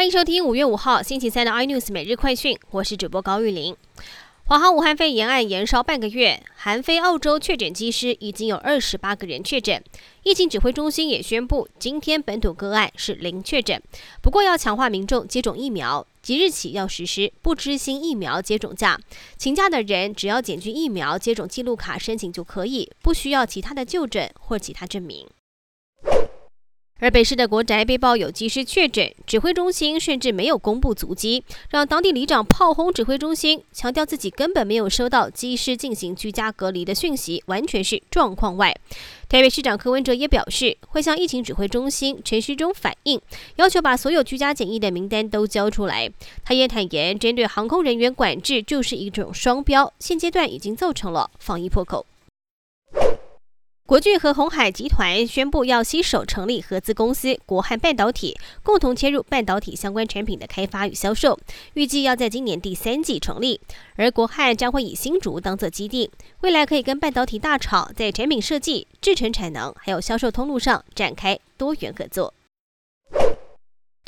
欢迎收听五月五号星期三的 iNews 每日快讯，我是主播高玉玲。华航武汉肺炎案延烧半个月，韩非澳洲确诊机师已经有二十八个人确诊。疫情指挥中心也宣布，今天本土个案是零确诊。不过要强化民众接种疫苗，即日起要实施不知心疫苗接种假。请假的人只要检具疫苗接种记录卡申请就可以，不需要其他的就诊或其他证明。而北市的国宅被曝有机师确诊，指挥中心甚至没有公布足迹，让当地里长炮轰指挥中心，强调自己根本没有收到机师进行居家隔离的讯息，完全是状况外。台北市长柯文哲也表示，会向疫情指挥中心陈时中反映，要求把所有居家检疫的名单都交出来。他也坦言，针对航空人员管制就是一种双标，现阶段已经造成了防疫破口。国俊和红海集团宣布要携手成立合资公司国汉半导体，共同切入半导体相关产品的开发与销售，预计要在今年第三季成立。而国汉将会以新竹当做基地，未来可以跟半导体大厂在产品设计、制成产能还有销售通路上展开多元合作。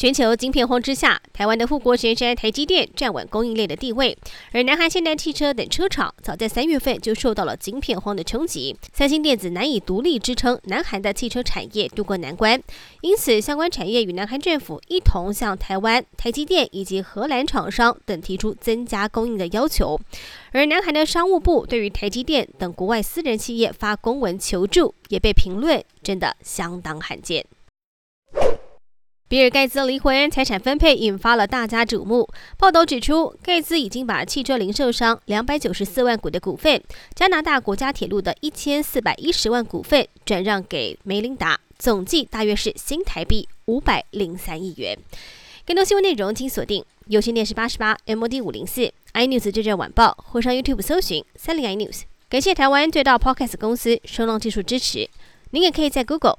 全球晶片荒之下，台湾的护国神山台积电站稳供应链的地位，而南韩现代汽车等车厂早在三月份就受到了晶片荒的冲击，三星电子难以独立支撑南韩的汽车产业渡过难关，因此相关产业与南韩政府一同向台湾台积电以及荷兰厂商等提出增加供应的要求，而南韩的商务部对于台积电等国外私人企业发公文求助，也被评论真的相当罕见。比尔盖茨离婚，财产分配引发了大家瞩目。报道指出，盖茨已经把汽车零售商两百九十四万股的股份、加拿大国家铁路的一千四百一十万股份转让给梅琳达，总计大约是新台币五百零三亿元。更多新闻内容，请锁定有线电视八十八 MOD 五零四 iNews 这阵晚报，或上 YouTube 搜寻三零 iNews。感谢台湾最大 Podcast 公司声浪技术支持。您也可以在 Google、